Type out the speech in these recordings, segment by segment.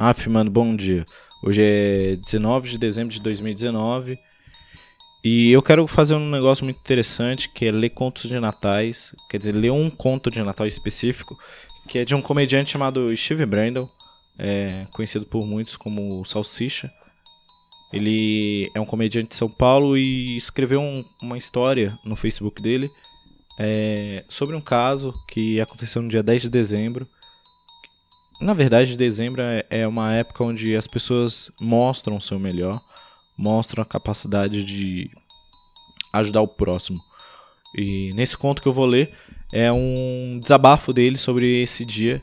Af, mano, bom dia. Hoje é 19 de dezembro de 2019 e eu quero fazer um negócio muito interessante que é ler contos de natais, quer dizer, ler um conto de Natal específico, que é de um comediante chamado Steve Brandon, é, conhecido por muitos como Salsicha. Ele é um comediante de São Paulo e escreveu um, uma história no Facebook dele é, sobre um caso que aconteceu no dia 10 de dezembro na verdade, dezembro é, é uma época onde as pessoas mostram o seu melhor, mostram a capacidade de ajudar o próximo. E nesse conto que eu vou ler é um desabafo dele sobre esse dia,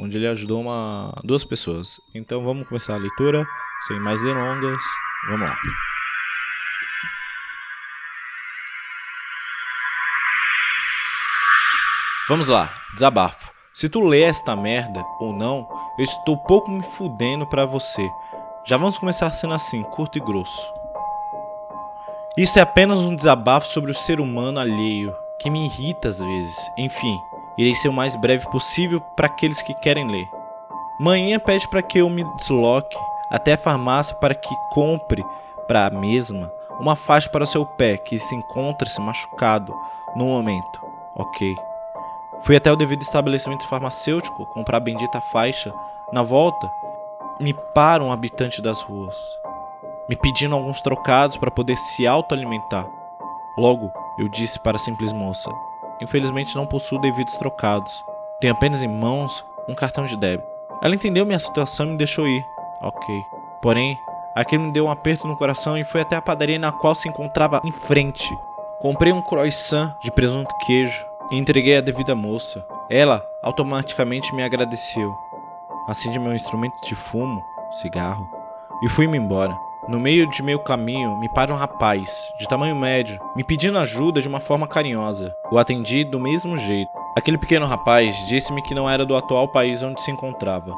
onde ele ajudou uma, duas pessoas. Então vamos começar a leitura, sem mais delongas. Vamos lá. Vamos lá, desabafo. Se tu lê esta merda ou não, eu estou pouco me fudendo pra você. Já vamos começar sendo assim, curto e grosso. Isso é apenas um desabafo sobre o ser humano alheio, que me irrita às vezes. Enfim, irei ser o mais breve possível para aqueles que querem ler. Manhã pede para que eu me desloque até a farmácia para que compre para a mesma uma faixa para seu pé que se encontra-se machucado no momento. Ok. Fui até o devido estabelecimento farmacêutico comprar a bendita faixa. Na volta, me para um habitante das ruas, me pedindo alguns trocados para poder se autoalimentar. Logo, eu disse para a simples moça: Infelizmente não possuo devidos trocados. Tenho apenas em mãos um cartão de débito. Ela entendeu minha situação e me deixou ir. Ok. Porém, aquilo me deu um aperto no coração e fui até a padaria na qual se encontrava em frente. Comprei um croissant de presunto queijo e entreguei a devida moça. Ela automaticamente me agradeceu. Acendi meu instrumento de fumo, cigarro, e fui-me embora. No meio de meu caminho, me para um rapaz, de tamanho médio, me pedindo ajuda de uma forma carinhosa. O atendi do mesmo jeito. Aquele pequeno rapaz disse-me que não era do atual país onde se encontrava.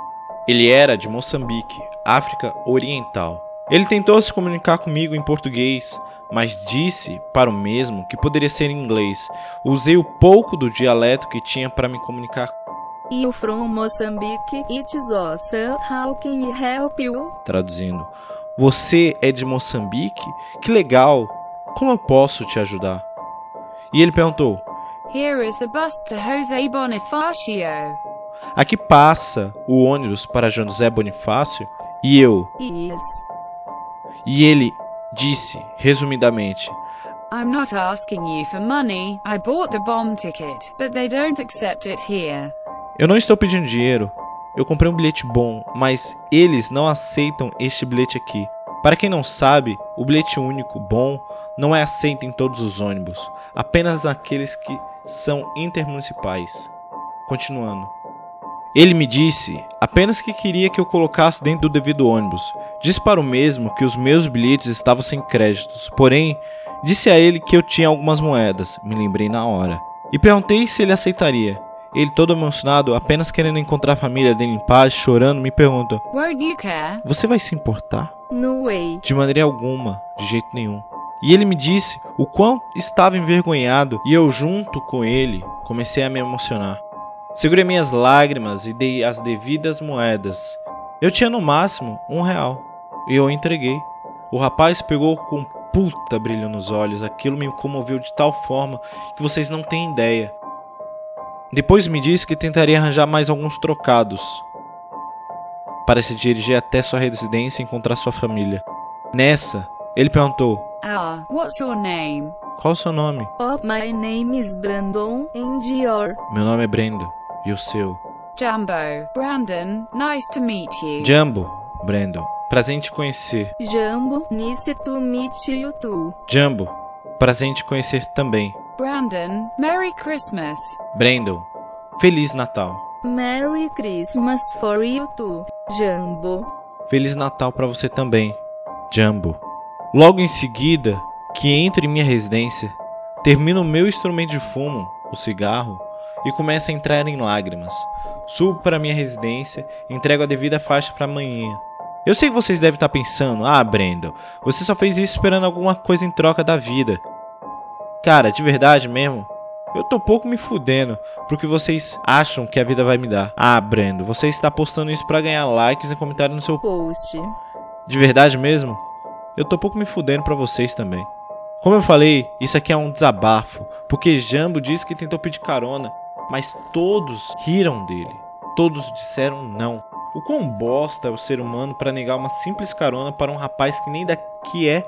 Ele era de Moçambique, África Oriental. Ele tentou se comunicar comigo em português, mas disse para o mesmo que poderia ser em inglês. Usei o pouco do dialeto que tinha para me comunicar. You from Mozambique? It's awesome. How can we help you? Traduzindo: Você é de Moçambique? Que legal! Como eu posso te ajudar? E ele perguntou: Here is the bus to José Bonifácio. Aqui passa o ônibus para José Bonifácio? E eu. Yes. E ele disse, resumidamente: I'm not asking you for money. I bought the bomb ticket, but they don't accept it here. Eu não estou pedindo dinheiro. Eu comprei um bilhete bom, mas eles não aceitam este bilhete aqui. Para quem não sabe, o bilhete único bom não é aceito em todos os ônibus, apenas naqueles que são intermunicipais. Continuando. Ele me disse apenas que queria que eu colocasse dentro do devido ônibus. Disse para o mesmo que os meus bilhetes estavam sem créditos, porém, disse a ele que eu tinha algumas moedas, me lembrei na hora. E perguntei se ele aceitaria. Ele, todo emocionado, apenas querendo encontrar a família dele em paz, chorando, me pergunta? Você vai se importar? No way. De maneira alguma, de jeito nenhum. E ele me disse o quão estava envergonhado, e eu, junto com ele, comecei a me emocionar. Segurei minhas lágrimas e dei as devidas moedas. Eu tinha no máximo um real. E eu entreguei. O rapaz pegou com puta brilho nos olhos. Aquilo me comoveu de tal forma que vocês não têm ideia. Depois me disse que tentaria arranjar mais alguns trocados para se dirigir até sua residência e encontrar sua família. Nessa, ele perguntou: Ah, what's your name? Qual o seu nome? Oh, my name is Brandon, and your? Meu nome é Brendo. E o seu? Jumbo. Brandon, nice to meet you. Jumbo, Brandon. Prazer em te conhecer. Jumbo, nice to meet you too. Jumbo, prazer em te conhecer também. Brandon, Merry Christmas. Brandon, Feliz Natal. Merry Christmas for you too, Jumbo. Feliz Natal para você também, Jumbo. Logo em seguida, que entro em minha residência, termino o meu instrumento de fumo, o cigarro, e começo a entrar em lágrimas. Subo para minha residência, entrego a devida faixa para amanhã. Eu sei que vocês devem estar pensando: "Ah, Brandon, você só fez isso esperando alguma coisa em troca da vida". Cara, de verdade mesmo, Eu tô pouco me fudendo pro que vocês acham que a vida vai me dar. Ah, Brendo, você está postando isso para ganhar likes e comentários no seu post. De verdade mesmo? Eu tô pouco me fudendo pra vocês também. Como eu falei, isso aqui é um desabafo, porque Jambo disse que tentou pedir carona, mas todos riram dele. Todos disseram não. O quão bosta é o ser humano para negar uma simples carona para um rapaz que nem daqui é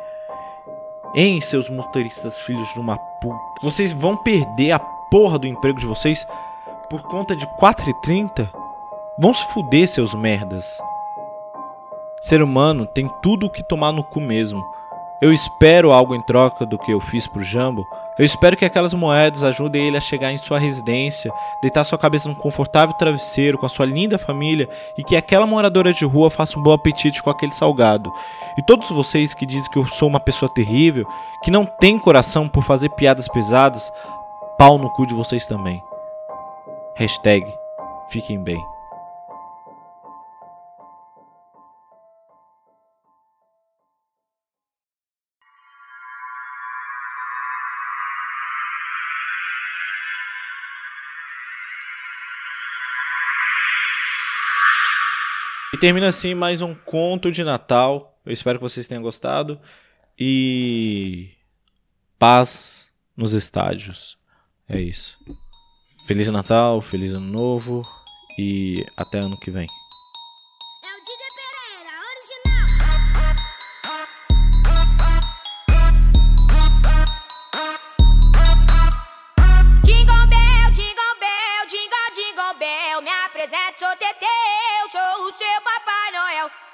em seus motoristas filhos de uma puta. Vocês vão perder a porra do emprego de vocês por conta de 4,30? Vão se fuder, seus merdas. Ser humano tem tudo o que tomar no cu mesmo. Eu espero algo em troca do que eu fiz pro Jambo. Eu espero que aquelas moedas ajudem ele a chegar em sua residência, deitar sua cabeça num confortável travesseiro com a sua linda família e que aquela moradora de rua faça um bom apetite com aquele salgado. E todos vocês que dizem que eu sou uma pessoa terrível, que não tem coração por fazer piadas pesadas, pau no cu de vocês também. Hashtag fiquem bem. E termina assim mais um conto de Natal. Eu espero que vocês tenham gostado. E paz nos estádios. É isso. Feliz Natal, feliz Ano Novo e até ano que vem.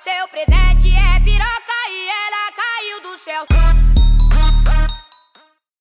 Seu presente é piroca.